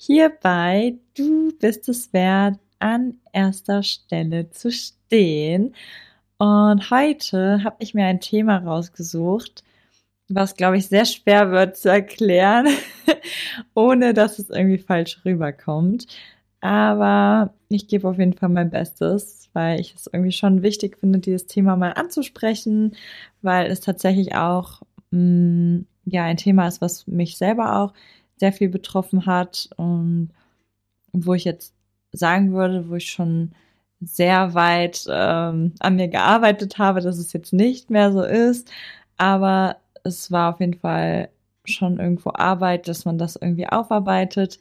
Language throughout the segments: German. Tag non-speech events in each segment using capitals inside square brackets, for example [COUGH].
hierbei, du bist es wert, an erster Stelle zu stehen. Und heute habe ich mir ein Thema rausgesucht, was, glaube ich, sehr schwer wird zu erklären, [LAUGHS] ohne dass es irgendwie falsch rüberkommt. Aber ich gebe auf jeden Fall mein Bestes, weil ich es irgendwie schon wichtig finde, dieses Thema mal anzusprechen, weil es tatsächlich auch mh, mm, ja ein Thema ist, was mich selber auch sehr viel betroffen hat und wo ich jetzt sagen würde, wo ich schon sehr weit ähm, an mir gearbeitet habe, dass es jetzt nicht mehr so ist. Aber es war auf jeden Fall schon irgendwo Arbeit, dass man das irgendwie aufarbeitet.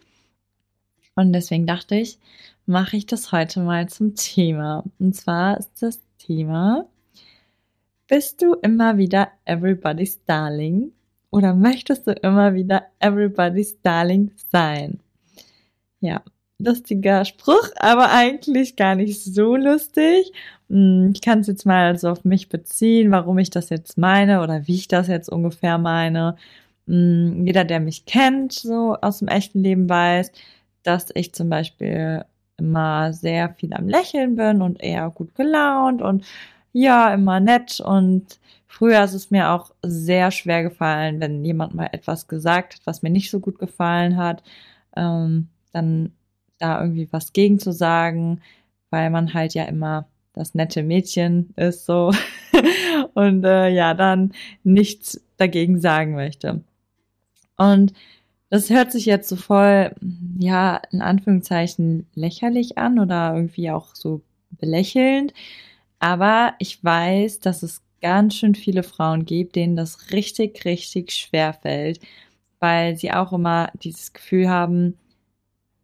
Und deswegen dachte ich, mache ich das heute mal zum Thema. Und zwar ist das Thema, bist du immer wieder everybody's darling? Oder möchtest du immer wieder everybody's darling sein? Ja, lustiger Spruch, aber eigentlich gar nicht so lustig. Hm, ich kann es jetzt mal so auf mich beziehen, warum ich das jetzt meine oder wie ich das jetzt ungefähr meine. Hm, jeder, der mich kennt, so aus dem echten Leben weiß, dass ich zum Beispiel immer sehr viel am Lächeln bin und eher gut gelaunt und ja, immer nett und früher ist es mir auch sehr schwer gefallen, wenn jemand mal etwas gesagt hat, was mir nicht so gut gefallen hat, ähm, dann da irgendwie was gegen zu sagen, weil man halt ja immer das nette Mädchen ist so [LAUGHS] und äh, ja, dann nichts dagegen sagen möchte. Und das hört sich jetzt so voll, ja, in Anführungszeichen lächerlich an oder irgendwie auch so belächelnd. Aber ich weiß, dass es ganz schön viele Frauen gibt, denen das richtig, richtig schwer fällt, weil sie auch immer dieses Gefühl haben,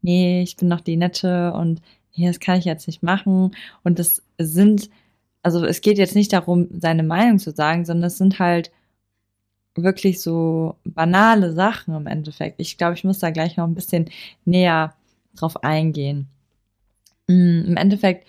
nee, ich bin noch die Nette und nee, das kann ich jetzt nicht machen. Und das sind, also es geht jetzt nicht darum, seine Meinung zu sagen, sondern es sind halt wirklich so banale Sachen im Endeffekt. Ich glaube, ich muss da gleich noch ein bisschen näher drauf eingehen. Mm, Im Endeffekt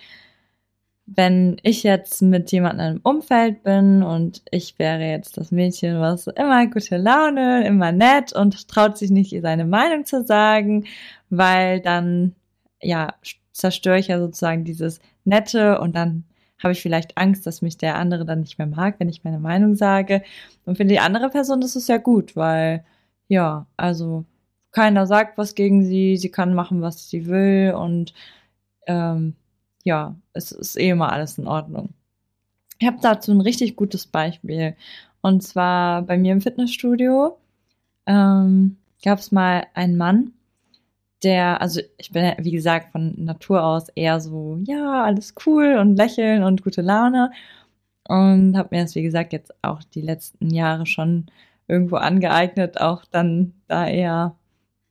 wenn ich jetzt mit jemandem im Umfeld bin und ich wäre jetzt das Mädchen, was immer gute Laune, immer nett und traut sich nicht, seine Meinung zu sagen, weil dann, ja, zerstöre ich ja sozusagen dieses Nette und dann habe ich vielleicht Angst, dass mich der andere dann nicht mehr mag, wenn ich meine Meinung sage. Und für die andere Person ist es ja gut, weil, ja, also keiner sagt was gegen sie, sie kann machen, was sie will und ähm, ja, es ist eh immer alles in Ordnung. Ich habe dazu ein richtig gutes Beispiel. Und zwar bei mir im Fitnessstudio ähm, gab es mal einen Mann, der, also ich bin wie gesagt von Natur aus eher so, ja, alles cool und lächeln und gute Laune. Und habe mir das, wie gesagt, jetzt auch die letzten Jahre schon irgendwo angeeignet, auch dann da eher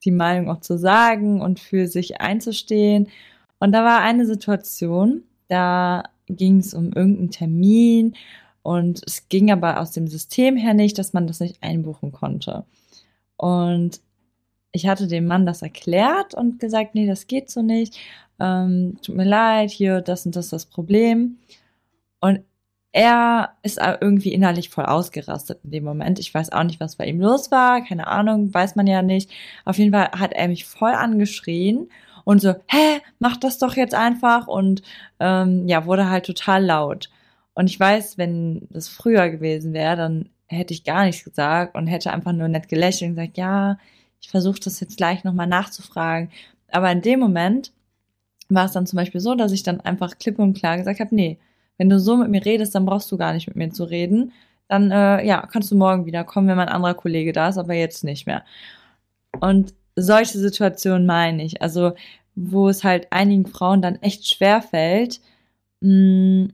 die Meinung auch zu sagen und für sich einzustehen. Und da war eine Situation, da ging es um irgendeinen Termin und es ging aber aus dem System her nicht, dass man das nicht einbuchen konnte. Und ich hatte dem Mann das erklärt und gesagt, nee, das geht so nicht. Ähm, tut mir leid, hier, das und das ist das Problem. Und er ist irgendwie innerlich voll ausgerastet in dem Moment. Ich weiß auch nicht, was bei ihm los war. Keine Ahnung, weiß man ja nicht. Auf jeden Fall hat er mich voll angeschrien und so, hä, mach das doch jetzt einfach und ähm, ja, wurde halt total laut. Und ich weiß, wenn das früher gewesen wäre, dann hätte ich gar nichts gesagt und hätte einfach nur nett gelächelt und gesagt, ja, ich versuche das jetzt gleich nochmal nachzufragen. Aber in dem Moment war es dann zum Beispiel so, dass ich dann einfach klipp und klar gesagt habe, nee, wenn du so mit mir redest, dann brauchst du gar nicht mit mir zu reden. Dann äh, ja, kannst du morgen wieder kommen, wenn mein anderer Kollege da ist, aber jetzt nicht mehr. Und solche Situationen meine ich. Also, wo es halt einigen Frauen dann echt schwer fällt, mh,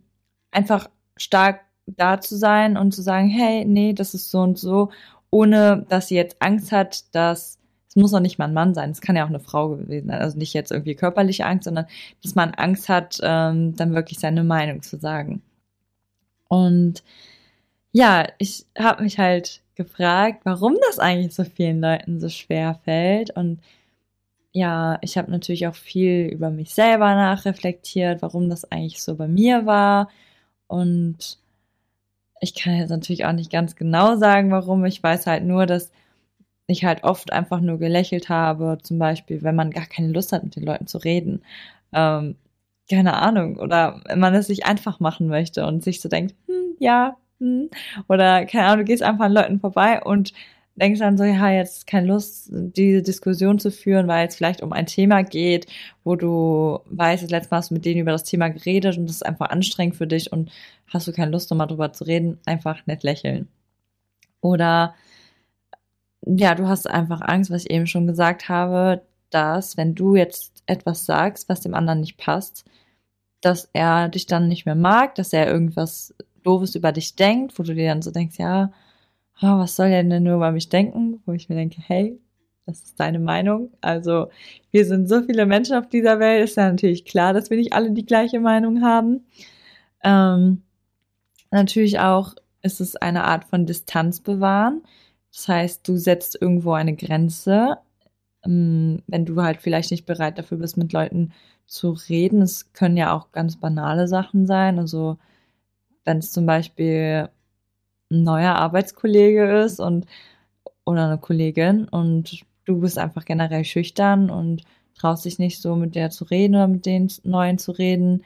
einfach stark da zu sein und zu sagen, hey, nee, das ist so und so, ohne dass sie jetzt Angst hat, dass es muss auch nicht mal ein Mann sein, es kann ja auch eine Frau gewesen sein, also nicht jetzt irgendwie körperliche Angst, sondern dass man Angst hat, ähm, dann wirklich seine Meinung zu sagen. Und ja, ich habe mich halt gefragt, warum das eigentlich so vielen Leuten so schwer fällt und ja, ich habe natürlich auch viel über mich selber nachreflektiert, warum das eigentlich so bei mir war. Und ich kann jetzt natürlich auch nicht ganz genau sagen, warum. Ich weiß halt nur, dass ich halt oft einfach nur gelächelt habe, zum Beispiel, wenn man gar keine Lust hat, mit den Leuten zu reden. Ähm, keine Ahnung. Oder wenn man es sich einfach machen möchte und sich so denkt, hm, ja, Oder keine Ahnung, du gehst einfach an Leuten vorbei und denkst dann so, ja, jetzt keine Lust, diese Diskussion zu führen, weil es vielleicht um ein Thema geht, wo du weißt, das letzte Mal hast du mit denen über das Thema geredet und das ist einfach anstrengend für dich und hast du keine Lust, nochmal drüber zu reden, einfach nett lächeln. Oder ja, du hast einfach Angst, was ich eben schon gesagt habe, dass wenn du jetzt etwas sagst, was dem anderen nicht passt, dass er dich dann nicht mehr mag, dass er irgendwas Doofes über dich denkt, wo du dir dann so denkst, ja, oh, was soll er denn nur über mich denken? Wo ich mir denke, hey, das ist deine Meinung. Also wir sind so viele Menschen auf dieser Welt, ist ja natürlich klar, dass wir nicht alle die gleiche Meinung haben. Ähm, natürlich auch ist es eine Art von Distanz bewahren. Das heißt, du setzt irgendwo eine Grenze, ähm, wenn du halt vielleicht nicht bereit dafür bist, mit Leuten zu reden. Es können ja auch ganz banale Sachen sein. Also wenn es zum Beispiel ein neuer Arbeitskollege ist und oder eine Kollegin und du bist einfach generell schüchtern und traust dich nicht so mit der zu reden oder mit den Neuen zu reden,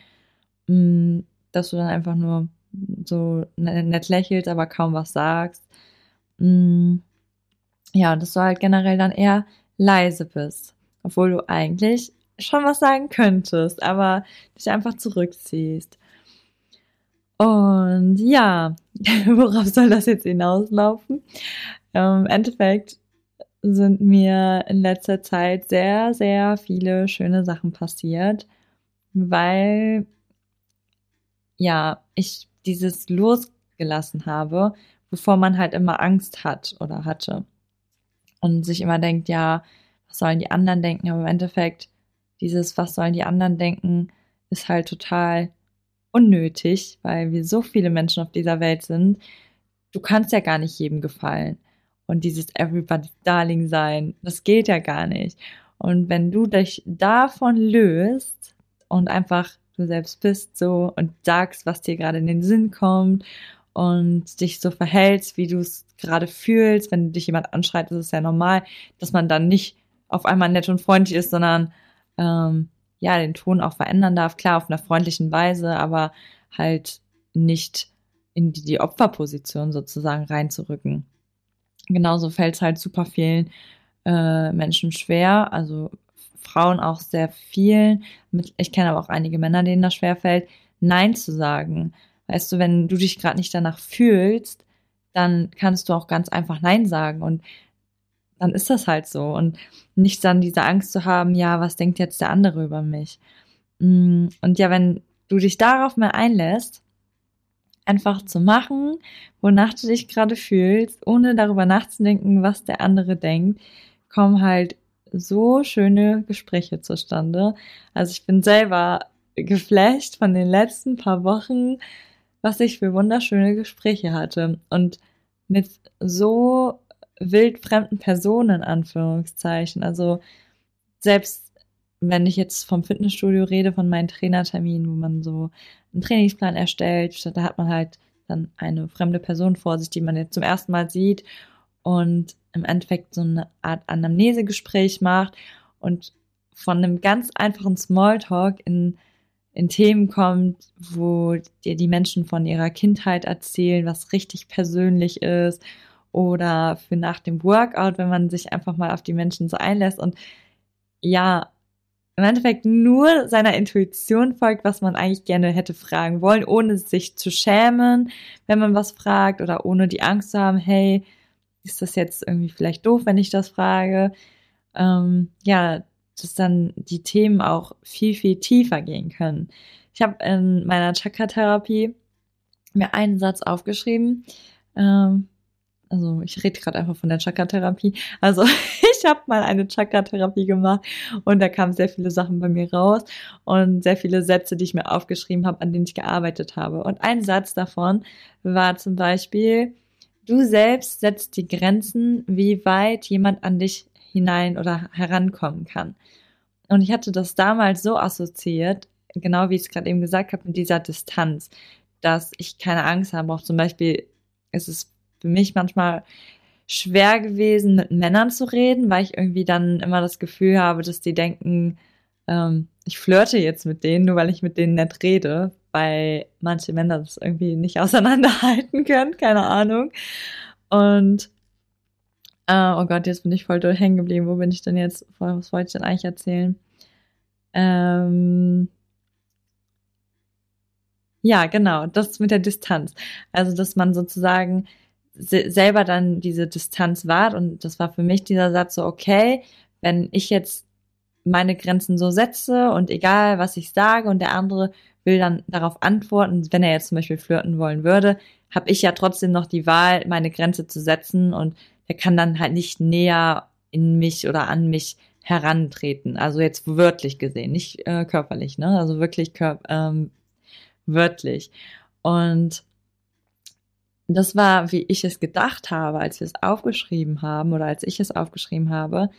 mm, dass du dann einfach nur so ne-, nett lächelst, aber kaum was sagst. Mm, ja, dass du halt generell dann eher leise bist, obwohl du eigentlich schon was sagen könntest, aber dich einfach zurückziehst. Und ja, [LAUGHS] worauf soll das jetzt hinauslaufen? Ähm, Im Endeffekt sind mir in letzter Zeit sehr, sehr viele schöne Sachen passiert, weil ja, ich dieses losgelassen habe, bevor man halt immer Angst hat oder hatte. Und sich immer denkt, ja, was sollen die anderen denken? Aber im Endeffekt, dieses, was sollen die anderen denken, ist halt total unnötig, weil wir so viele Menschen auf dieser Welt sind. Du kannst ja gar nicht jedem gefallen. Und dieses Everybody's Darling sein, das geht ja gar nicht. Und wenn du dich davon löst und einfach du selbst bist so und sagst, was dir gerade in den Sinn kommt und dich so verhältst, wie du es gerade fühlst, wenn dich jemand anschreit, ist es ja normal, dass man dann nicht auf einmal nett und freundlich ist, sondern ähm, ja, den Ton auch verändern darf. Klar, auf einer freundlichen Weise, aber halt nicht in die, die Opferposition sozusagen reinzurücken. Genauso fällt es halt super vielen äh, Menschen schwer, also Frauen auch sehr vielen. Ich kenne aber auch einige Männer, denen das schwer fällt, Nein zu sagen. Weißt du, wenn du dich gerade nicht danach fühlst, dann kannst du auch ganz einfach Nein sagen. Und dann ist das halt so. Und nicht dann diese Angst zu haben, ja, was denkt jetzt der andere über mich? Mm, und ja, wenn du dich darauf mal einlässt, einfach zu machen, wonach du dich gerade fühlst, ohne darüber nachzudenken, was der andere denkt, kommen halt so schöne Gespräche zustande. Also ich bin selber geflasht von den letzten paar Wochen, was ich für wunderschöne Gespräche hatte und mit so wildfremden Personen, in Anführungszeichen. Also selbst wenn ich jetzt vom Fitnessstudio rede, von meinen Trainerterminen, wo man so einen Trainingsplan erstellt, da hat man halt dann eine fremde Person vor sich, die man jetzt zum ersten Mal sieht und im Endeffekt so eine Art Anamnesegespräch macht und von einem ganz einfachen Smalltalk in, in Themen kommt, wo dir die Menschen von ihrer Kindheit erzählen, was richtig persönlich ist oder für nach dem Workout, wenn man sich einfach mal auf die Menschen so einlässt und ja, im Endeffekt nur seiner Intuition folgt, was man eigentlich gerne hätte fragen wollen, ohne sich zu schämen, wenn man was fragt oder ohne die Angst zu haben, hey, ist das jetzt irgendwie vielleicht doof, wenn ich das frage? Ähm, ja, dass dann die Themen auch viel, viel tiefer gehen können. Ich habe in meiner Chakra-Therapie mir einen Satz aufgeschrieben. Ähm, also ich rede gerade einfach von der Chakra-Therapie. Also [LAUGHS] ich habe mal eine Chakra-Therapie gemacht und da kamen sehr viele Sachen bei mir raus und sehr viele Sätze, die ich mir aufgeschrieben habe, an denen ich gearbeitet habe. Und ein Satz davon war zum Beispiel, du selbst setzt die Grenzen, wie weit jemand an dich hinein oder herankommen kann. Und ich hatte das damals so assoziiert, genau wie ich es gerade eben gesagt habe, mit dieser Distanz, dass ich keine Angst haben brauche. Zum Beispiel ist es für mich manchmal schwer gewesen, mit Männern zu reden, weil ich irgendwie dann immer das Gefühl habe, dass die denken, ähm, ich flirte jetzt mit denen, nur weil ich mit denen nicht rede, weil manche Männer das irgendwie nicht [LAUGHS] auseinanderhalten können, keine Ahnung. Und Uh, oh Gott, jetzt bin ich voll hängen geblieben. Wo bin ich denn jetzt? Was wollte ich denn eigentlich erzählen? Ähm ja, genau, das mit der Distanz. Also, dass man sozusagen se selber dann diese Distanz wahrt. Und das war für mich dieser Satz so, okay, wenn ich jetzt meine Grenzen so setze und egal, was ich sage und der andere will dann darauf antworten, wenn er jetzt zum Beispiel flirten wollen würde, habe ich ja trotzdem noch die Wahl, meine Grenze zu setzen und er kann dann halt nicht näher in mich oder an mich herantreten. Also jetzt wörtlich gesehen, nicht äh, körperlich, ne? Also wirklich kör ähm, wörtlich. Und das war, wie ich es gedacht habe, als wir es aufgeschrieben haben oder als ich es aufgeschrieben habe.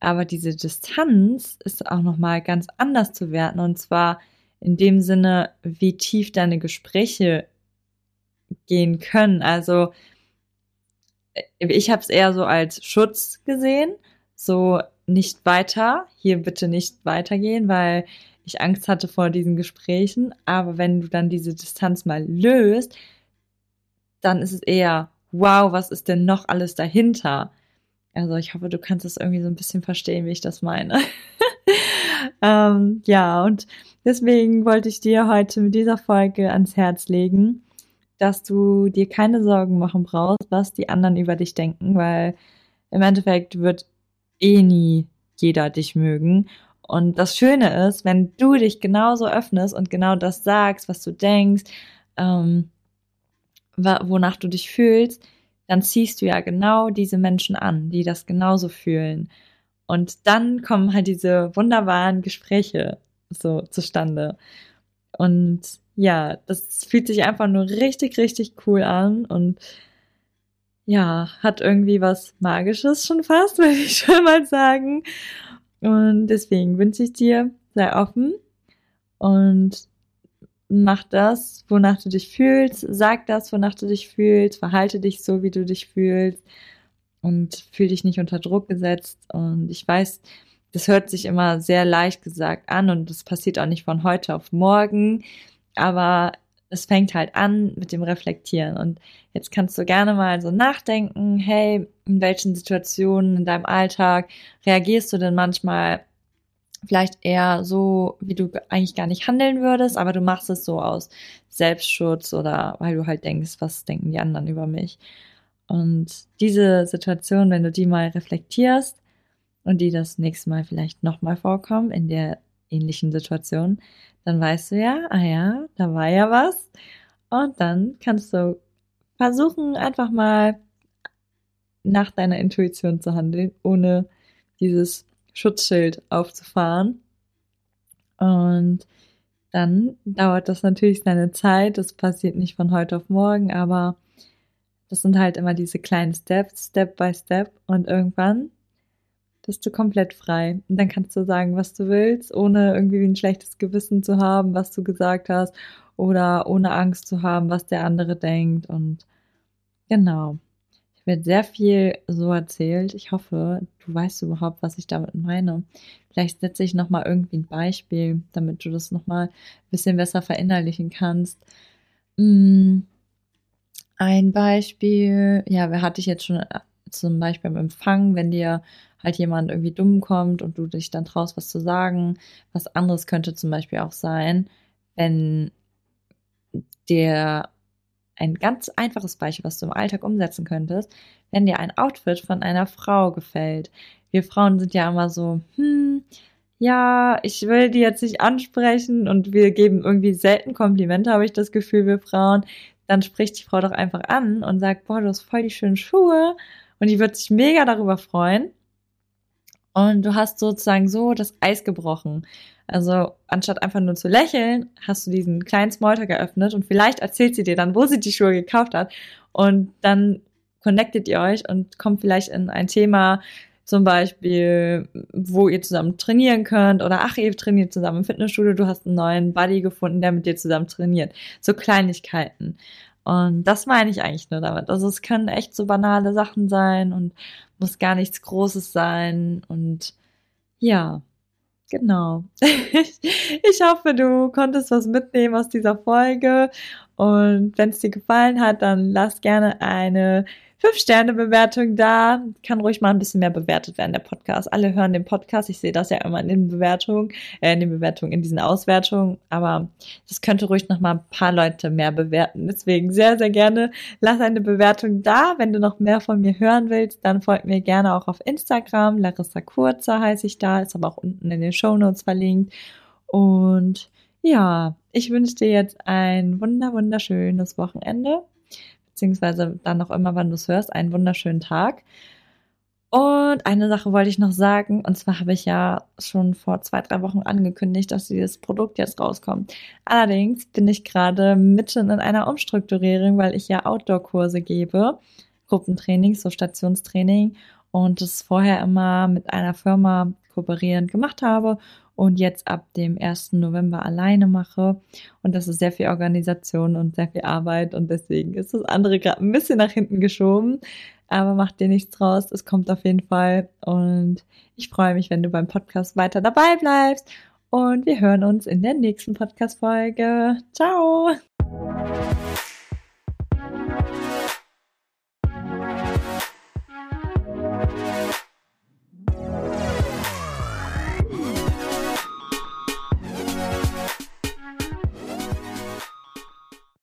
Aber diese Distanz ist auch nochmal ganz anders zu werten. Und zwar in dem Sinne, wie tief deine Gespräche gehen können. Also ich habe es eher so als Schutz gesehen, so nicht weiter, hier bitte nicht weitergehen, weil ich Angst hatte vor diesen Gesprächen. Aber wenn du dann diese Distanz mal löst, dann ist es eher, wow, was ist denn noch alles dahinter? Also ich hoffe, du kannst das irgendwie so ein bisschen verstehen, wie ich das meine. [LAUGHS] ähm, ja, und deswegen wollte ich dir heute mit dieser Folge ans Herz legen, dass du dir keine Sorgen machen brauchst, was die anderen über dich denken, weil im Endeffekt wird eh nie jeder dich mögen. Und das Schöne ist, wenn du dich genauso öffnest und genau das sagst, was du denkst, ähm, wonach du dich fühlst, dann ziehst du ja genau diese Menschen an, die das genauso fühlen. Und dann kommen halt diese wunderbaren Gespräche so zustande. Und ja, das fühlt sich einfach nur richtig, richtig cool an und ja, hat irgendwie was Magisches schon fast, [LAUGHS] würde ich schon mal sagen. Und deswegen wünsche ich dir, sei offen und mach das, wonach du dich fühlst, sag das, wonach du dich fühlst, verhalte dich so, wie du dich fühlst und fühl dich nicht unter Druck gesetzt. Und ich weiß, das hört sich immer sehr leicht gesagt an und das passiert auch nicht von heute auf morgen aber es fängt halt an mit dem Reflektieren. Und jetzt kannst du gerne mal so nachdenken, hey, in welchen Situationen in deinem Alltag reagierst du denn manchmal vielleicht eher so, wie du eigentlich gar nicht handeln würdest, aber du machst es so aus Selbstschutz oder weil du halt denkst, was denken die anderen über mich. Und diese Situation, wenn du die mal reflektierst und die das nächste Mal vielleicht nochmal vorkommen in der ähnlichen Situation, dann weißt du ja, ah ja, da war ja was. Und dann kannst du versuchen, einfach mal nach deiner Intuition zu handeln, ohne dieses Schutzschild aufzufahren. Und dann dauert das natürlich seine Zeit. Das passiert nicht von heute auf morgen, aber das sind halt immer diese kleinen Steps, Step by Step. Und irgendwann bist du komplett frei. Und dann kannst du sagen, was du willst, ohne irgendwie ein schlechtes Gewissen zu haben, was du gesagt hast, oder ohne Angst zu haben, was der andere denkt. Und genau. Werde sehr viel so erzählt. Ich hoffe, du weißt überhaupt, was ich damit meine. Vielleicht setze ich nochmal irgendwie ein Beispiel, damit du das nochmal ein bisschen besser verinnerlichen kannst. Mm, ein Beispiel, ja, wer hatte ich jetzt schon zum Beispiel beim Empfang, wenn dir halt jemand irgendwie dumm kommt und du dich dann traust, was zu sagen. Was anderes könnte zum Beispiel auch sein, wenn der ein ganz einfaches Beispiel, was du im Alltag umsetzen könntest, wenn dir ein Outfit von einer Frau gefällt. Wir Frauen sind ja immer so, hm, ja, ich will die jetzt nicht ansprechen und wir geben irgendwie selten Komplimente, habe ich das Gefühl, wir Frauen. Dann spricht die Frau doch einfach an und sagt, boah, du hast voll die schönen Schuhe und die wird sich mega darüber freuen. Und du hast sozusagen so das Eis gebrochen. Also anstatt einfach nur zu lächeln, hast du diesen kleinen Smalltalk geöffnet und vielleicht erzählt sie dir dann, wo sie die Schuhe gekauft hat. Und dann connectet ihr euch und kommt vielleicht in ein Thema, zum Beispiel, wo ihr zusammen trainieren könnt oder ach, ihr trainiert zusammen im Fitnessstudio, du hast einen neuen Buddy gefunden, der mit dir zusammen trainiert. So Kleinigkeiten. Und das meine ich eigentlich nur damit. Also es können echt so banale Sachen sein und muss gar nichts Großes sein. Und ja, genau. [LAUGHS] ich hoffe, du konntest was mitnehmen aus dieser Folge. Und wenn es dir gefallen hat, dann lass gerne eine 5-Sterne-Bewertung da. Kann ruhig mal ein bisschen mehr bewertet werden, der Podcast. Alle hören den Podcast. Ich sehe das ja immer in den Bewertungen, äh, in den Bewertungen, in diesen Auswertungen. Aber das könnte ruhig noch mal ein paar Leute mehr bewerten. Deswegen sehr, sehr gerne lass eine Bewertung da. Wenn du noch mehr von mir hören willst, dann folgt mir gerne auch auf Instagram. Larissa Kurzer heiße ich da. Ist aber auch unten in den Show Notes verlinkt. Und ja, ich wünsche dir jetzt ein wunder, wunderschönes Wochenende beziehungsweise dann noch immer, wann du es hörst, einen wunderschönen Tag. Und eine Sache wollte ich noch sagen, und zwar habe ich ja schon vor zwei, drei Wochen angekündigt, dass dieses Produkt jetzt rauskommt. Allerdings bin ich gerade mitten in einer Umstrukturierung, weil ich ja Outdoor-Kurse gebe, Gruppentraining, so Stationstraining und das vorher immer mit einer Firma kooperierend gemacht habe und jetzt ab dem 1. November alleine mache. Und das ist sehr viel Organisation und sehr viel Arbeit und deswegen ist das andere gerade ein bisschen nach hinten geschoben. Aber macht dir nichts draus, es kommt auf jeden Fall. Und ich freue mich, wenn du beim Podcast weiter dabei bleibst. Und wir hören uns in der nächsten Podcast-Folge. Ciao!